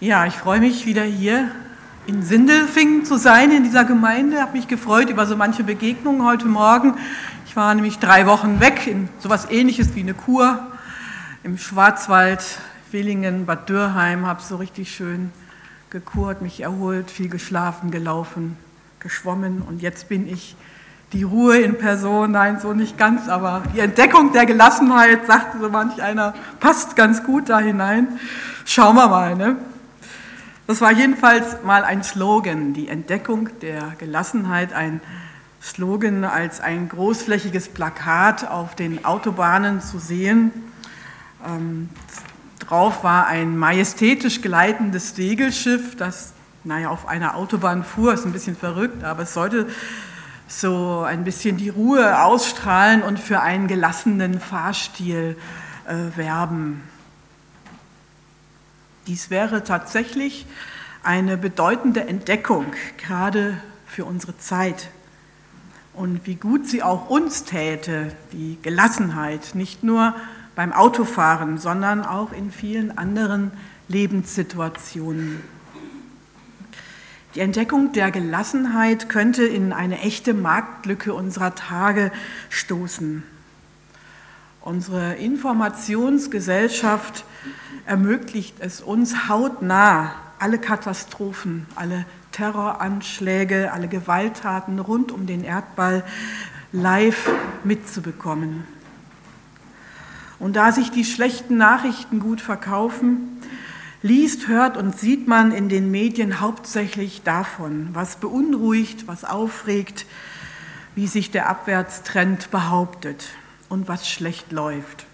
Ja, ich freue mich wieder hier in Sindelfingen zu sein, in dieser Gemeinde. Ich habe mich gefreut über so manche Begegnungen heute Morgen. Ich war nämlich drei Wochen weg in sowas ähnliches wie eine Kur im Schwarzwald, Willingen, Bad Dürrheim, habe so richtig schön gekurt, mich erholt, viel geschlafen, gelaufen, geschwommen und jetzt bin ich die Ruhe in Person, nein, so nicht ganz, aber die Entdeckung der Gelassenheit, sagte so manch einer, passt ganz gut da hinein. Schauen wir mal. Ne? Das war jedenfalls mal ein Slogan, die Entdeckung der Gelassenheit, ein Slogan als ein großflächiges Plakat auf den Autobahnen zu sehen. Ähm, drauf war ein majestätisch gleitendes Segelschiff, das naja, auf einer Autobahn fuhr, ist ein bisschen verrückt, aber es sollte so ein bisschen die Ruhe ausstrahlen und für einen gelassenen Fahrstil äh, werben. Dies wäre tatsächlich eine bedeutende Entdeckung, gerade für unsere Zeit. Und wie gut sie auch uns täte, die Gelassenheit, nicht nur beim Autofahren, sondern auch in vielen anderen Lebenssituationen. Die Entdeckung der Gelassenheit könnte in eine echte Marktlücke unserer Tage stoßen. Unsere Informationsgesellschaft ermöglicht es uns hautnah, alle Katastrophen, alle Terroranschläge, alle Gewalttaten rund um den Erdball live mitzubekommen. Und da sich die schlechten Nachrichten gut verkaufen, liest, hört und sieht man in den Medien hauptsächlich davon, was beunruhigt, was aufregt, wie sich der Abwärtstrend behauptet und was schlecht läuft.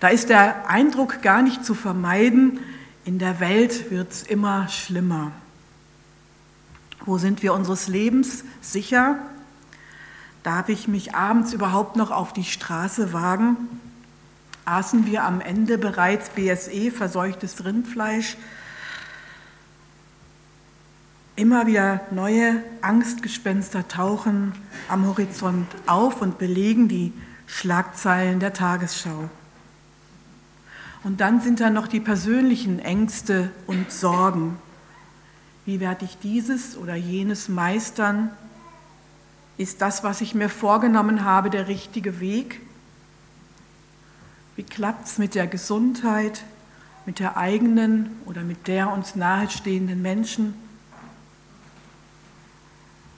Da ist der Eindruck gar nicht zu vermeiden, in der Welt wird es immer schlimmer. Wo sind wir unseres Lebens sicher? Darf ich mich abends überhaupt noch auf die Straße wagen? Aßen wir am Ende bereits BSE, verseuchtes Rindfleisch? Immer wieder neue Angstgespenster tauchen am Horizont auf und belegen die Schlagzeilen der Tagesschau. Und dann sind da noch die persönlichen Ängste und Sorgen. Wie werde ich dieses oder jenes meistern? Ist das, was ich mir vorgenommen habe, der richtige Weg? Wie klappt es mit der Gesundheit, mit der eigenen oder mit der uns nahestehenden Menschen?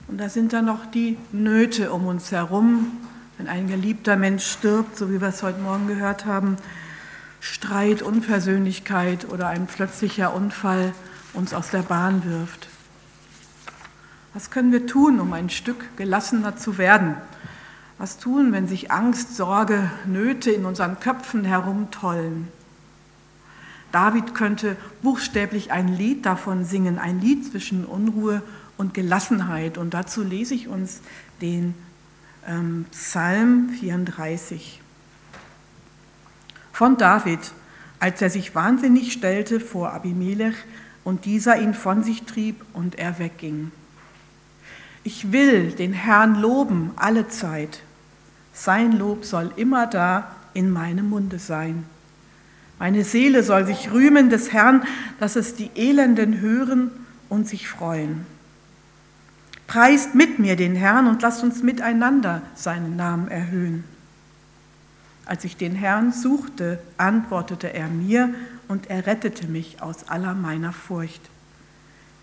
Und da sind dann noch die Nöte um uns herum, wenn ein geliebter Mensch stirbt, so wie wir es heute Morgen gehört haben, Streit, Unversöhnlichkeit oder ein plötzlicher Unfall uns aus der Bahn wirft. Was können wir tun, um ein Stück gelassener zu werden? Was tun, wenn sich Angst, Sorge, Nöte in unseren Köpfen herumtollen? David könnte buchstäblich ein Lied davon singen, ein Lied zwischen Unruhe und Gelassenheit. Und dazu lese ich uns den ähm, Psalm 34 von David, als er sich wahnsinnig stellte vor Abimelech und dieser ihn von sich trieb und er wegging. Ich will den Herrn loben alle Zeit. Sein Lob soll immer da in meinem Munde sein. Meine Seele soll sich rühmen des Herrn, dass es die Elenden hören und sich freuen. Preist mit mir den Herrn und lasst uns miteinander seinen Namen erhöhen. Als ich den Herrn suchte, antwortete er mir und er rettete mich aus aller meiner Furcht.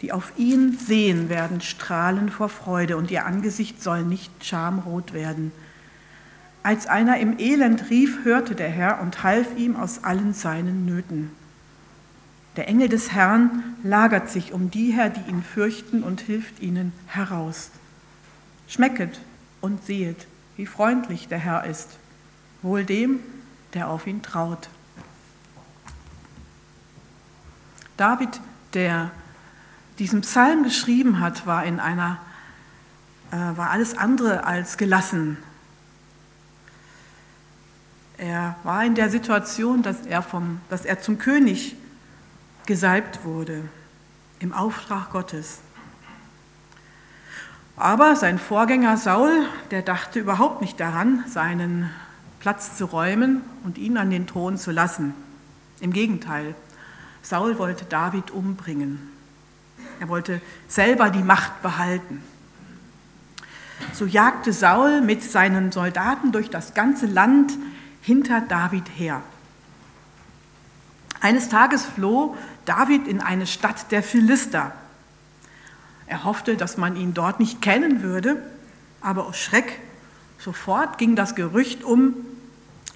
Die auf ihn sehen werden, strahlen vor Freude und ihr Angesicht soll nicht schamrot werden. Als einer im Elend rief, hörte der Herr und half ihm aus allen seinen Nöten. Der Engel des Herrn lagert sich um die her, die ihn fürchten und hilft ihnen heraus. Schmecket und sehet, wie freundlich der Herr ist wohl dem, der auf ihn traut. David, der diesen Psalm geschrieben hat, war in einer äh, war alles andere als gelassen. Er war in der Situation, dass er, vom, dass er zum König gesalbt wurde, im Auftrag Gottes. Aber sein Vorgänger Saul, der dachte überhaupt nicht daran, seinen Platz zu räumen und ihn an den Thron zu lassen. Im Gegenteil, Saul wollte David umbringen. Er wollte selber die Macht behalten. So jagte Saul mit seinen Soldaten durch das ganze Land hinter David her. Eines Tages floh David in eine Stadt der Philister. Er hoffte, dass man ihn dort nicht kennen würde, aber aus Schreck sofort ging das Gerücht um,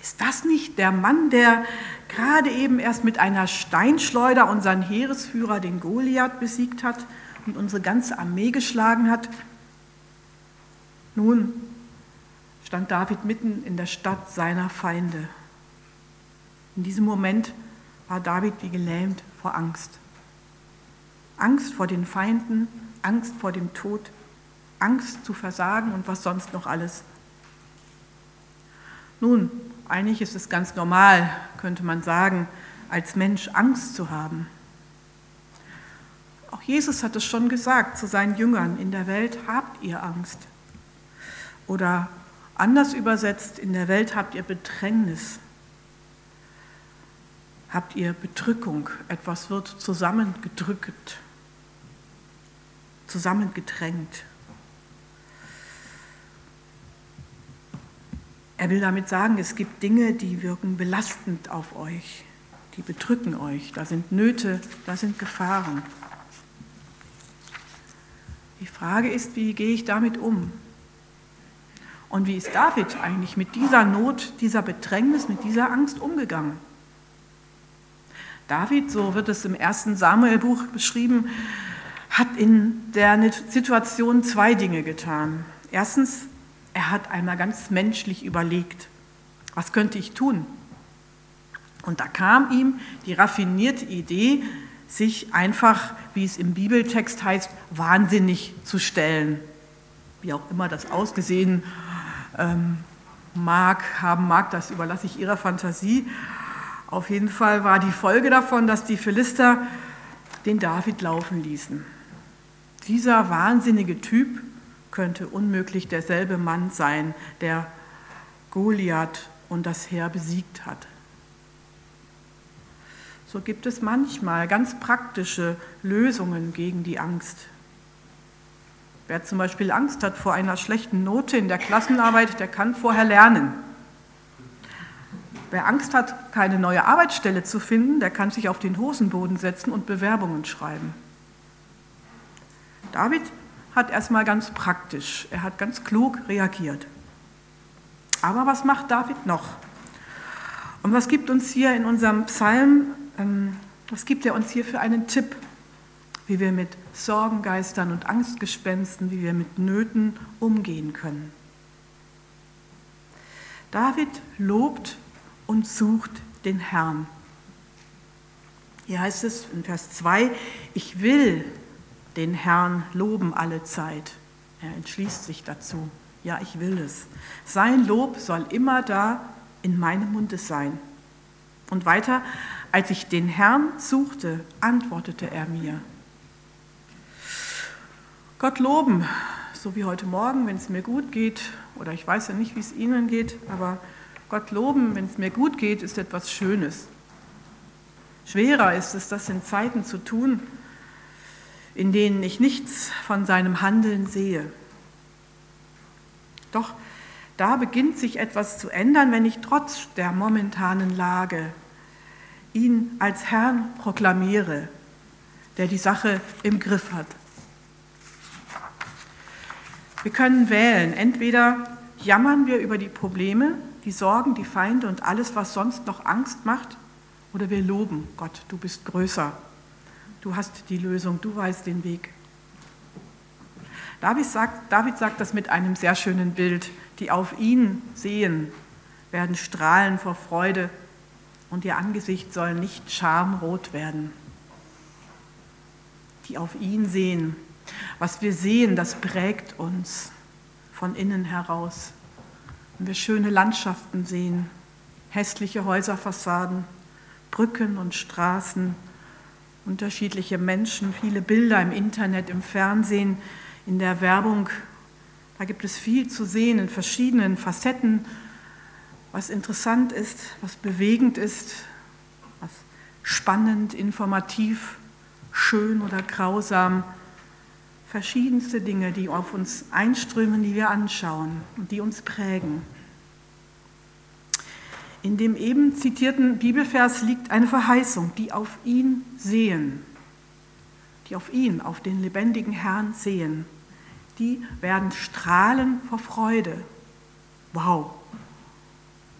ist das nicht der Mann, der gerade eben erst mit einer Steinschleuder unseren Heeresführer, den Goliath, besiegt hat und unsere ganze Armee geschlagen hat? Nun stand David mitten in der Stadt seiner Feinde. In diesem Moment war David wie gelähmt vor Angst. Angst vor den Feinden, Angst vor dem Tod, Angst zu versagen und was sonst noch alles. Nun, eigentlich ist es ganz normal, könnte man sagen, als Mensch Angst zu haben. Auch Jesus hat es schon gesagt zu seinen Jüngern, in der Welt habt ihr Angst. Oder anders übersetzt, in der Welt habt ihr Bedrängnis, habt ihr Bedrückung, etwas wird zusammengedrückt, zusammengedrängt. Er will damit sagen, es gibt Dinge, die wirken belastend auf euch, die bedrücken euch, da sind Nöte, da sind Gefahren. Die Frage ist, wie gehe ich damit um? Und wie ist David eigentlich mit dieser Not, dieser Bedrängnis, mit dieser Angst umgegangen? David, so wird es im ersten Samuelbuch beschrieben, hat in der Situation zwei Dinge getan. Erstens, er hat einmal ganz menschlich überlegt, was könnte ich tun? Und da kam ihm die raffinierte Idee, sich einfach, wie es im Bibeltext heißt, wahnsinnig zu stellen. Wie auch immer das ausgesehen ähm, mag, haben mag, das überlasse ich Ihrer Fantasie. Auf jeden Fall war die Folge davon, dass die Philister den David laufen ließen. Dieser wahnsinnige Typ könnte unmöglich derselbe Mann sein, der Goliath und das Heer besiegt hat. So gibt es manchmal ganz praktische Lösungen gegen die Angst. Wer zum Beispiel Angst hat vor einer schlechten Note in der Klassenarbeit, der kann vorher lernen. Wer Angst hat, keine neue Arbeitsstelle zu finden, der kann sich auf den Hosenboden setzen und Bewerbungen schreiben. David hat erstmal ganz praktisch, er hat ganz klug reagiert. Aber was macht David noch? Und was gibt uns hier in unserem Psalm, ähm, was gibt er uns hier für einen Tipp? wie wir mit Sorgengeistern und Angstgespensten, wie wir mit Nöten umgehen können. David lobt und sucht den Herrn. Hier heißt es in Vers 2, ich will den Herrn loben alle Zeit. Er entschließt sich dazu. Ja, ich will es. Sein Lob soll immer da in meinem Munde sein. Und weiter, als ich den Herrn suchte, antwortete er mir. Gott loben, so wie heute Morgen, wenn es mir gut geht, oder ich weiß ja nicht, wie es Ihnen geht, aber Gott loben, wenn es mir gut geht, ist etwas Schönes. Schwerer ist es, das in Zeiten zu tun, in denen ich nichts von seinem Handeln sehe. Doch da beginnt sich etwas zu ändern, wenn ich trotz der momentanen Lage ihn als Herrn proklamiere, der die Sache im Griff hat. Wir können wählen. Entweder jammern wir über die Probleme, die Sorgen, die Feinde und alles, was sonst noch Angst macht, oder wir loben Gott, du bist größer. Du hast die Lösung, du weißt den Weg. David sagt, David sagt das mit einem sehr schönen Bild. Die auf ihn sehen, werden strahlen vor Freude und ihr Angesicht soll nicht schamrot werden. Die auf ihn sehen, was wir sehen, das prägt uns von innen heraus. Wenn wir schöne Landschaften sehen, hässliche Häuserfassaden, Brücken und Straßen, unterschiedliche Menschen, viele Bilder im Internet, im Fernsehen, in der Werbung. Da gibt es viel zu sehen in verschiedenen Facetten, was interessant ist, was bewegend ist, was spannend, informativ, schön oder grausam. Verschiedenste Dinge, die auf uns einströmen, die wir anschauen und die uns prägen. In dem eben zitierten Bibelvers liegt eine Verheißung, die auf ihn sehen, die auf ihn, auf den lebendigen Herrn sehen. Die werden strahlen vor Freude. Wow,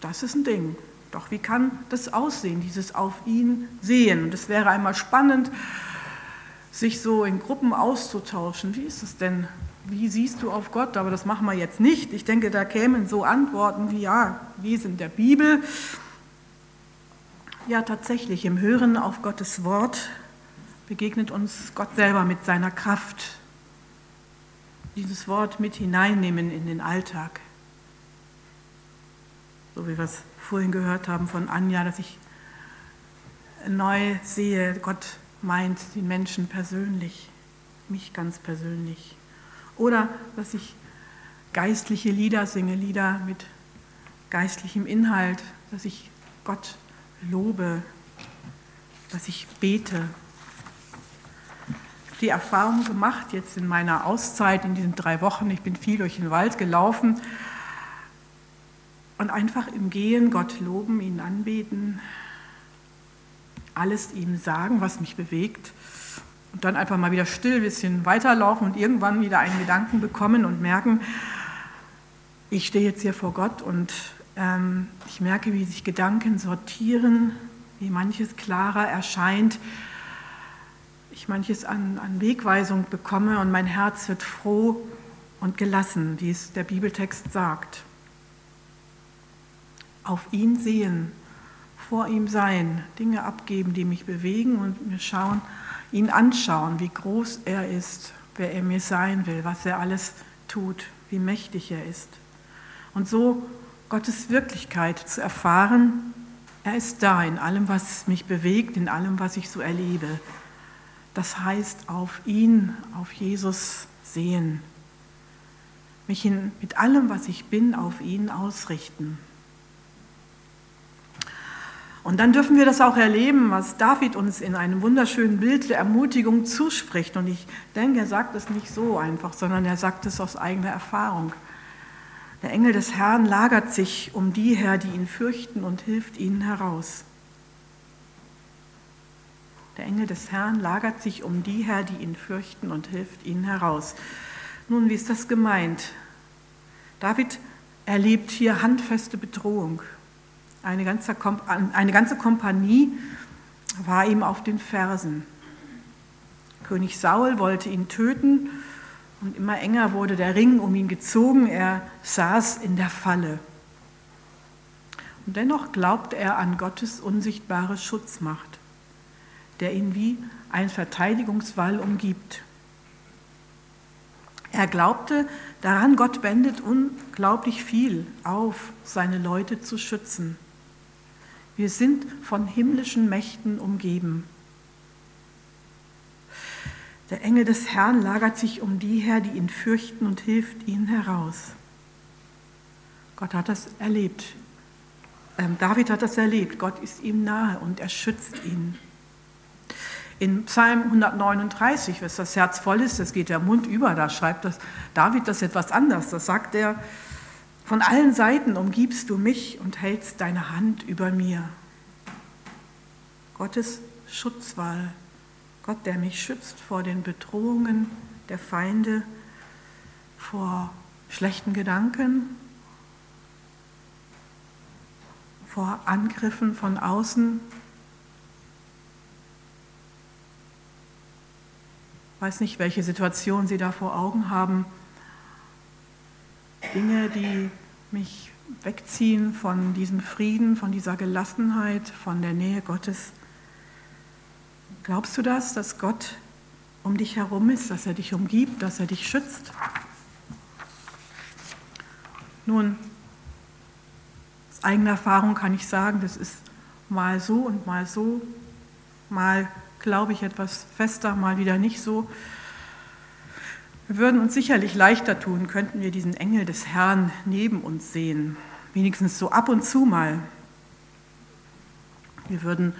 das ist ein Ding. Doch wie kann das aussehen, dieses auf ihn sehen? Es wäre einmal spannend, sich so in Gruppen auszutauschen. Wie ist es denn? Wie siehst du auf Gott? Aber das machen wir jetzt nicht. Ich denke, da kämen so Antworten wie, ja, lesen der Bibel. Ja, tatsächlich, im Hören auf Gottes Wort begegnet uns Gott selber mit seiner Kraft. Dieses Wort mit hineinnehmen in den Alltag. So wie wir es vorhin gehört haben von Anja, dass ich neu sehe, Gott meint den Menschen persönlich, mich ganz persönlich. Oder dass ich geistliche Lieder singe, Lieder mit geistlichem Inhalt, dass ich Gott lobe, dass ich bete. Die Erfahrung gemacht jetzt in meiner Auszeit in diesen drei Wochen, ich bin viel durch den Wald gelaufen und einfach im Gehen Gott loben, ihn anbeten, alles ihm sagen, was mich bewegt und dann einfach mal wieder still ein bisschen weiterlaufen und irgendwann wieder einen Gedanken bekommen und merken, ich stehe jetzt hier vor Gott und ähm, ich merke, wie sich Gedanken sortieren, wie manches klarer erscheint, ich manches an, an Wegweisung bekomme und mein Herz wird froh und gelassen, wie es der Bibeltext sagt. Auf ihn sehen, vor ihm sein, Dinge abgeben, die mich bewegen und mir schauen, ihn anschauen, wie groß er ist, wer er mir sein will, was er alles tut, wie mächtig er ist. Und so Gottes Wirklichkeit zu erfahren, er ist da in allem, was mich bewegt, in allem, was ich so erlebe. Das heißt, auf ihn, auf Jesus sehen, mich in, mit allem, was ich bin, auf ihn ausrichten. Und dann dürfen wir das auch erleben, was David uns in einem wunderschönen Bild der Ermutigung zuspricht. Und ich denke, er sagt es nicht so einfach, sondern er sagt es aus eigener Erfahrung. Der Engel des Herrn lagert sich um die her, die ihn fürchten und hilft ihnen heraus. Der Engel des Herrn lagert sich um die her, die ihn fürchten und hilft ihnen heraus. Nun, wie ist das gemeint? David erlebt hier handfeste Bedrohung. Eine ganze, eine ganze Kompanie war ihm auf den Fersen. König Saul wollte ihn töten und immer enger wurde der Ring um ihn gezogen. Er saß in der Falle. Und dennoch glaubt er an Gottes unsichtbare Schutzmacht, der ihn wie ein Verteidigungswall umgibt. Er glaubte daran, Gott wendet unglaublich viel auf, seine Leute zu schützen. Wir sind von himmlischen Mächten umgeben. Der Engel des Herrn lagert sich um die her, die ihn fürchten und hilft ihnen heraus. Gott hat das erlebt. Ähm, David hat das erlebt. Gott ist ihm nahe und er schützt ihn. In Psalm 139, wenn das Herz voll ist, das geht der Mund über, da schreibt das David das etwas anders. Da sagt er, von allen Seiten umgibst du mich und hältst deine Hand über mir. Gottes Schutzwall, Gott, der mich schützt vor den Bedrohungen der Feinde, vor schlechten Gedanken, vor Angriffen von außen. Ich weiß nicht, welche Situation Sie da vor Augen haben. Dinge, die mich wegziehen von diesem Frieden, von dieser Gelassenheit, von der Nähe Gottes. Glaubst du das, dass Gott um dich herum ist, dass er dich umgibt, dass er dich schützt? Nun, aus eigener Erfahrung kann ich sagen, das ist mal so und mal so, mal glaube ich etwas fester, mal wieder nicht so. Wir würden uns sicherlich leichter tun, könnten wir diesen Engel des Herrn neben uns sehen, wenigstens so ab und zu mal. Wir würden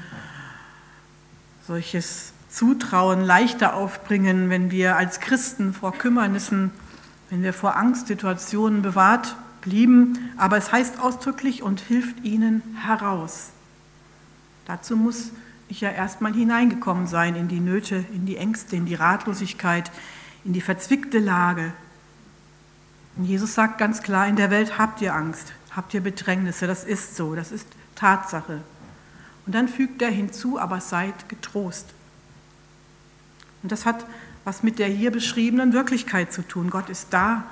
solches Zutrauen leichter aufbringen, wenn wir als Christen vor Kümmernissen, wenn wir vor Angstsituationen bewahrt blieben. Aber es heißt ausdrücklich und hilft ihnen heraus. Dazu muss ich ja erstmal hineingekommen sein in die Nöte, in die Ängste, in die Ratlosigkeit, in die verzwickte Lage. Und Jesus sagt ganz klar, in der Welt habt ihr Angst, habt ihr Bedrängnisse, das ist so, das ist Tatsache. Und dann fügt er hinzu, aber seid getrost. Und das hat was mit der hier beschriebenen Wirklichkeit zu tun. Gott ist da,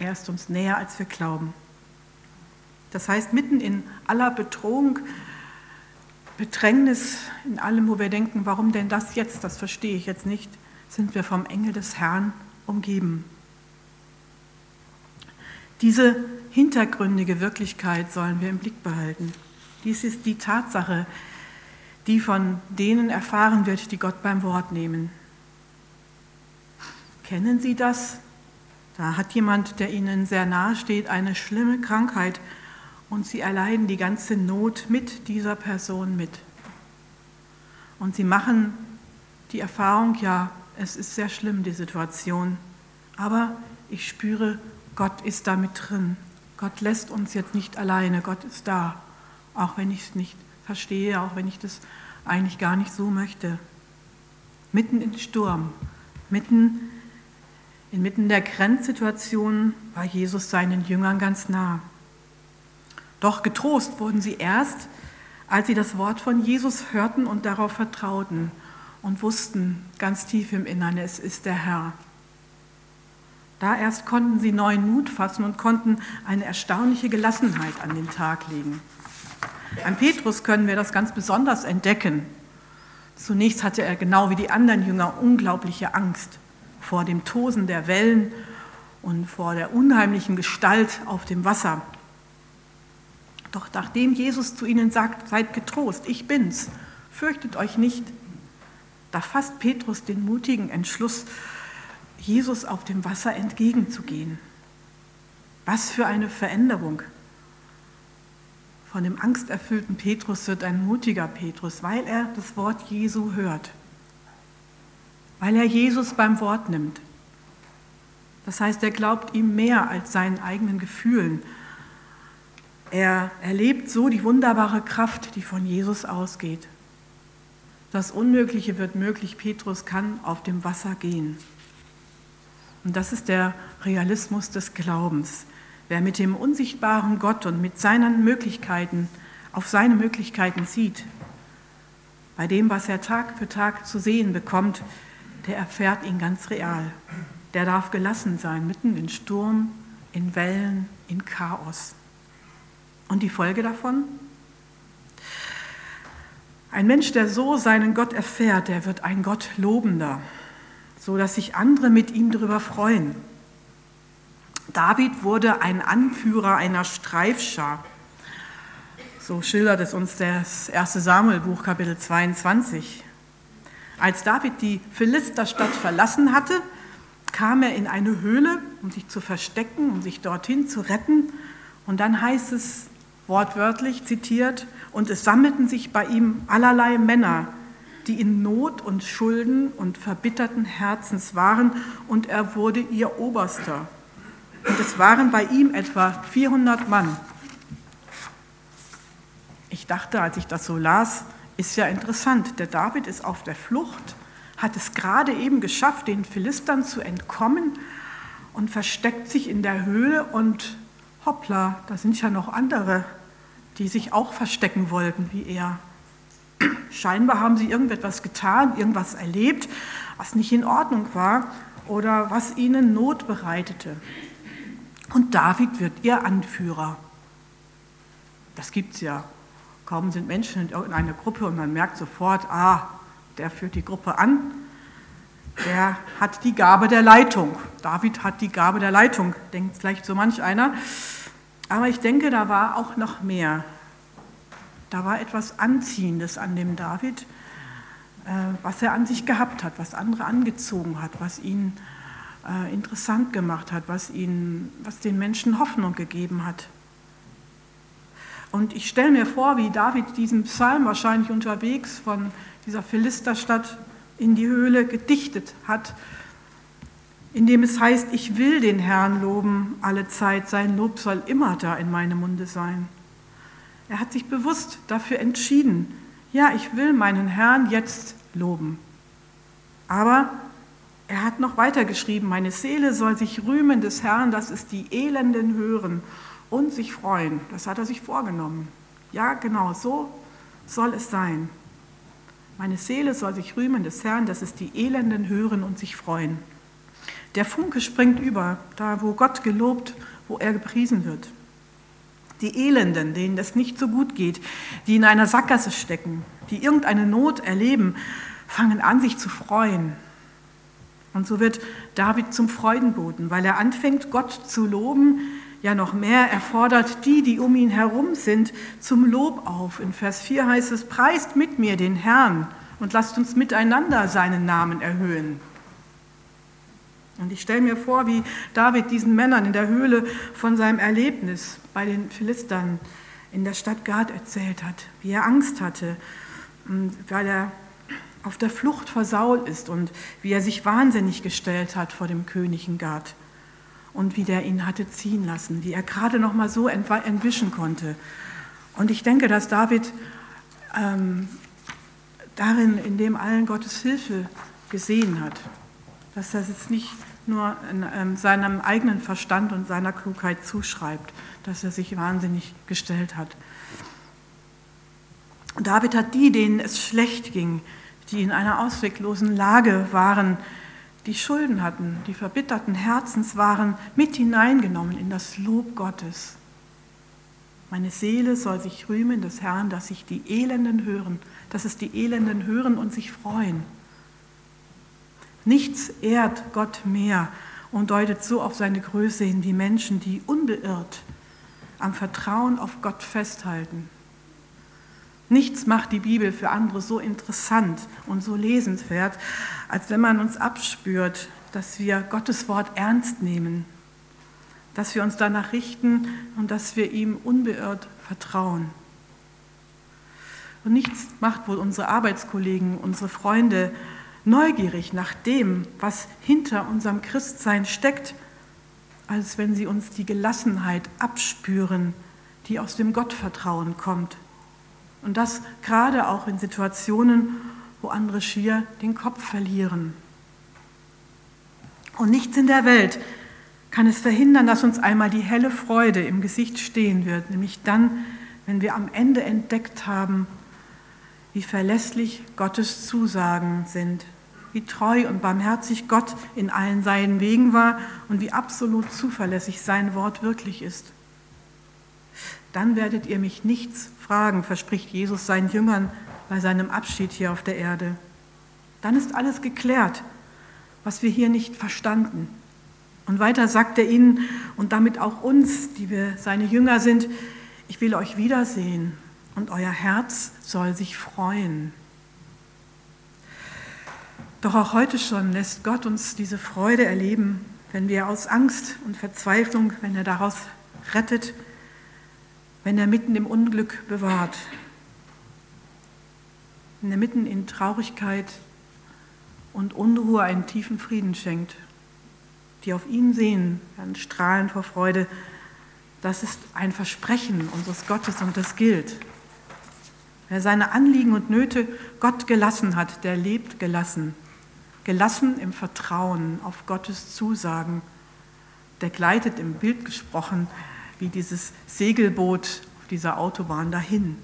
er ist uns näher, als wir glauben. Das heißt, mitten in aller Bedrohung, Bedrängnis, in allem, wo wir denken, warum denn das jetzt, das verstehe ich jetzt nicht, sind wir vom Engel des Herrn umgeben. Diese hintergründige Wirklichkeit sollen wir im Blick behalten. Dies ist die Tatsache, die von denen erfahren wird, die Gott beim Wort nehmen. Kennen Sie das? Da hat jemand, der Ihnen sehr nahe steht, eine schlimme Krankheit und Sie erleiden die ganze Not mit dieser Person mit. Und Sie machen die Erfahrung, ja, es ist sehr schlimm, die Situation, aber ich spüre, Gott ist da mit drin. Gott lässt uns jetzt nicht alleine, Gott ist da, auch wenn ich es nicht verstehe, auch wenn ich das eigentlich gar nicht so möchte. Mitten im Sturm, mitten Inmitten der Grenzsituation war Jesus seinen Jüngern ganz nah. Doch getrost wurden sie erst, als sie das Wort von Jesus hörten und darauf vertrauten und wussten ganz tief im Innern, es ist der Herr. Da erst konnten sie neuen Mut fassen und konnten eine erstaunliche Gelassenheit an den Tag legen. An Petrus können wir das ganz besonders entdecken. Zunächst hatte er genau wie die anderen Jünger unglaubliche Angst vor dem Tosen der Wellen und vor der unheimlichen Gestalt auf dem Wasser. Doch nachdem Jesus zu ihnen sagt, seid getrost, ich bin's, fürchtet euch nicht, da fasst Petrus den mutigen Entschluss, Jesus auf dem Wasser entgegenzugehen. Was für eine Veränderung. Von dem angsterfüllten Petrus wird ein mutiger Petrus, weil er das Wort Jesu hört weil er Jesus beim Wort nimmt. Das heißt, er glaubt ihm mehr als seinen eigenen Gefühlen. Er erlebt so die wunderbare Kraft, die von Jesus ausgeht. Das Unmögliche wird möglich, Petrus kann auf dem Wasser gehen. Und das ist der Realismus des Glaubens. Wer mit dem unsichtbaren Gott und mit seinen Möglichkeiten auf seine Möglichkeiten sieht, bei dem, was er Tag für Tag zu sehen bekommt, der erfährt ihn ganz real. Der darf gelassen sein, mitten in Sturm, in Wellen, in Chaos. Und die Folge davon? Ein Mensch, der so seinen Gott erfährt, der wird ein Gott lobender, so dass sich andere mit ihm darüber freuen. David wurde ein Anführer einer Streifschar. So schildert es uns das erste Samuelbuch, Kapitel 22. Als David die Philisterstadt verlassen hatte, kam er in eine Höhle, um sich zu verstecken, um sich dorthin zu retten. Und dann heißt es wortwörtlich zitiert, und es sammelten sich bei ihm allerlei Männer, die in Not und Schulden und verbitterten Herzens waren, und er wurde ihr Oberster. Und es waren bei ihm etwa 400 Mann. Ich dachte, als ich das so las, ist ja interessant. Der David ist auf der Flucht, hat es gerade eben geschafft, den Philistern zu entkommen und versteckt sich in der Höhle und hoppla, da sind ja noch andere, die sich auch verstecken wollten wie er. Scheinbar haben sie irgendetwas getan, irgendwas erlebt, was nicht in Ordnung war oder was ihnen Not bereitete. Und David wird ihr Anführer. Das gibt es ja Kaum sind Menschen in irgendeiner Gruppe und man merkt sofort, ah, der führt die Gruppe an, der hat die Gabe der Leitung. David hat die Gabe der Leitung, denkt vielleicht so manch einer. Aber ich denke, da war auch noch mehr. Da war etwas Anziehendes an dem David, äh, was er an sich gehabt hat, was andere angezogen hat, was ihn äh, interessant gemacht hat, was, ihn, was den Menschen Hoffnung gegeben hat. Und ich stelle mir vor, wie David diesen Psalm wahrscheinlich unterwegs von dieser Philisterstadt in die Höhle gedichtet hat, in dem es heißt, ich will den Herrn loben alle Zeit, sein Lob soll immer da in meinem Munde sein. Er hat sich bewusst dafür entschieden, ja, ich will meinen Herrn jetzt loben. Aber er hat noch weiter geschrieben, meine Seele soll sich rühmen des Herrn, dass es die Elenden hören und sich freuen. Das hat er sich vorgenommen. Ja, genau, so soll es sein. Meine Seele soll sich rühmen des Herrn, dass es die Elenden hören und sich freuen. Der Funke springt über, da wo Gott gelobt, wo er gepriesen wird. Die Elenden, denen das nicht so gut geht, die in einer Sackgasse stecken, die irgendeine Not erleben, fangen an, sich zu freuen. Und so wird David zum Freudenboten, weil er anfängt, Gott zu loben, ja noch mehr, er fordert die, die um ihn herum sind, zum Lob auf. In Vers 4 heißt es, preist mit mir den Herrn und lasst uns miteinander seinen Namen erhöhen. Und ich stelle mir vor, wie David diesen Männern in der Höhle von seinem Erlebnis bei den Philistern in der Stadt Gad erzählt hat, wie er Angst hatte, weil er auf der Flucht vor Saul ist und wie er sich wahnsinnig gestellt hat vor dem König in Gad und wie der ihn hatte ziehen lassen, wie er gerade noch mal so entwischen konnte. Und ich denke, dass David ähm, darin, in dem allen Gottes Hilfe gesehen hat, dass er es jetzt nicht nur ähm, seinem eigenen Verstand und seiner Klugheit zuschreibt, dass er sich wahnsinnig gestellt hat. David hat die, denen es schlecht ging, die in einer ausweglosen Lage waren, die Schulden hatten, die verbitterten Herzens waren, mit hineingenommen in das Lob Gottes. Meine Seele soll sich rühmen des Herrn, dass sich die Elenden hören, dass es die Elenden hören und sich freuen. Nichts ehrt Gott mehr und deutet so auf seine Größe hin wie Menschen, die unbeirrt am Vertrauen auf Gott festhalten. Nichts macht die Bibel für andere so interessant und so lesenswert, als wenn man uns abspürt, dass wir Gottes Wort ernst nehmen, dass wir uns danach richten und dass wir ihm unbeirrt vertrauen. Und nichts macht wohl unsere Arbeitskollegen, unsere Freunde neugierig nach dem, was hinter unserem Christsein steckt, als wenn sie uns die Gelassenheit abspüren, die aus dem Gottvertrauen kommt. Und das gerade auch in Situationen, wo andere schier den Kopf verlieren. Und nichts in der Welt kann es verhindern, dass uns einmal die helle Freude im Gesicht stehen wird, nämlich dann, wenn wir am Ende entdeckt haben, wie verlässlich Gottes Zusagen sind, wie treu und barmherzig Gott in allen seinen Wegen war und wie absolut zuverlässig sein Wort wirklich ist. Dann werdet ihr mich nichts fragen, verspricht Jesus seinen Jüngern bei seinem Abschied hier auf der Erde. Dann ist alles geklärt, was wir hier nicht verstanden. Und weiter sagt er ihnen und damit auch uns, die wir seine Jünger sind, ich will euch wiedersehen und euer Herz soll sich freuen. Doch auch heute schon lässt Gott uns diese Freude erleben, wenn wir aus Angst und Verzweiflung, wenn er daraus rettet, wenn er mitten im Unglück bewahrt, wenn er mitten in Traurigkeit und Unruhe einen tiefen Frieden schenkt. Die auf ihn sehen, werden strahlen vor Freude. Das ist ein Versprechen unseres Gottes und das gilt. Wer seine Anliegen und Nöte Gott gelassen hat, der lebt gelassen. Gelassen im Vertrauen auf Gottes Zusagen. Der gleitet im Bild gesprochen wie dieses Segelboot auf dieser Autobahn dahin,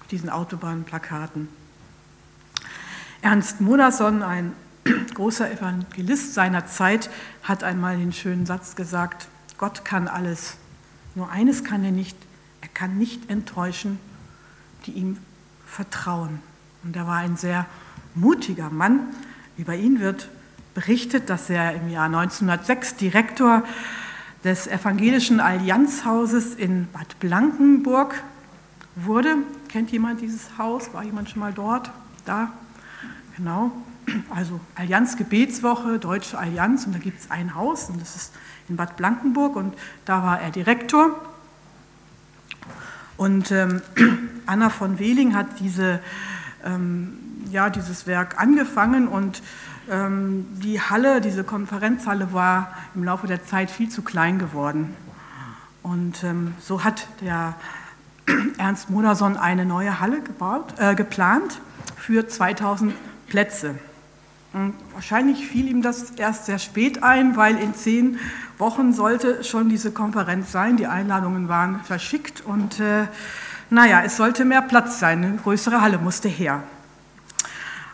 auf diesen Autobahnplakaten. Ernst Modersohn, ein großer Evangelist seiner Zeit, hat einmal den schönen Satz gesagt, Gott kann alles, nur eines kann er nicht, er kann nicht enttäuschen, die ihm vertrauen. Und er war ein sehr mutiger Mann. Über ihn wird berichtet, dass er im Jahr 1906 Direktor des Evangelischen Allianzhauses in Bad Blankenburg wurde. Kennt jemand dieses Haus? War jemand schon mal dort? Da? Genau. Also Allianz Gebetswoche, Deutsche Allianz und da gibt es ein Haus und das ist in Bad Blankenburg und da war er Direktor. Und ähm, Anna von Wehling hat diese, ähm, ja, dieses Werk angefangen und ähm, die Halle, diese Konferenzhalle war im Laufe der Zeit viel zu klein geworden. Und ähm, so hat der Ernst Moderson eine neue Halle gebaut, äh, geplant für 2000 Plätze. Und wahrscheinlich fiel ihm das erst sehr spät ein, weil in zehn Wochen sollte schon diese Konferenz sein. Die Einladungen waren verschickt und äh, naja, es sollte mehr Platz sein, eine größere Halle musste her.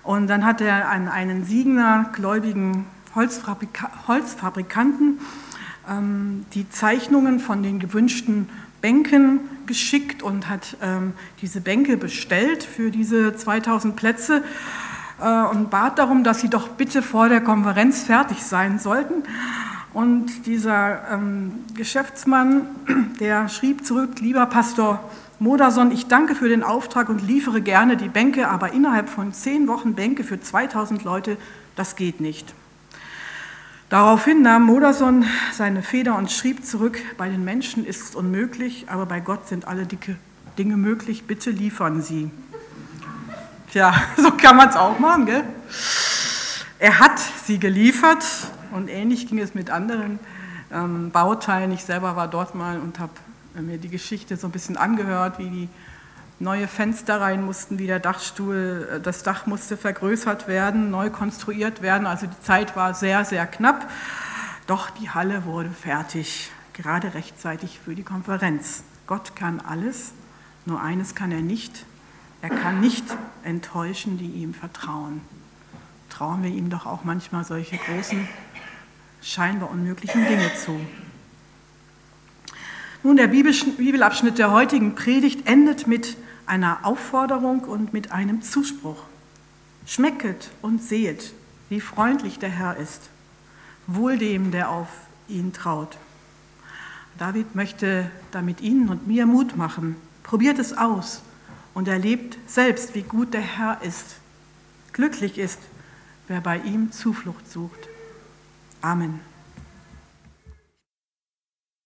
Und dann hat er an einen Siegener gläubigen Holzfabrika Holzfabrikanten ähm, die Zeichnungen von den gewünschten Bänken geschickt und hat ähm, diese Bänke bestellt für diese 2000 Plätze äh, und bat darum, dass sie doch bitte vor der Konferenz fertig sein sollten. Und dieser ähm, Geschäftsmann, der schrieb zurück, lieber Pastor Moderson, ich danke für den Auftrag und liefere gerne die Bänke, aber innerhalb von zehn Wochen Bänke für 2000 Leute, das geht nicht. Daraufhin nahm Moderson seine Feder und schrieb zurück, bei den Menschen ist es unmöglich, aber bei Gott sind alle Dinge möglich, bitte liefern Sie. Tja, so kann man es auch machen, gell? Er hat sie geliefert und ähnlich ging es mit anderen ähm, Bauteilen. Ich selber war dort mal und habe mir die Geschichte so ein bisschen angehört, wie die neue Fenster rein mussten, wie der Dachstuhl, äh, das Dach musste vergrößert werden, neu konstruiert werden. Also die Zeit war sehr, sehr knapp. Doch die Halle wurde fertig, gerade rechtzeitig für die Konferenz. Gott kann alles, nur eines kann er nicht. Er kann nicht enttäuschen, die ihm vertrauen. Trauen wir ihm doch auch manchmal solche großen, scheinbar unmöglichen Dinge zu. Nun, der Bibelabschnitt der heutigen Predigt endet mit einer Aufforderung und mit einem Zuspruch. Schmecket und sehet, wie freundlich der Herr ist. Wohl dem, der auf ihn traut. David möchte damit Ihnen und mir Mut machen. Probiert es aus und erlebt selbst, wie gut der Herr ist. Glücklich ist, wer bei ihm Zuflucht sucht. Amen.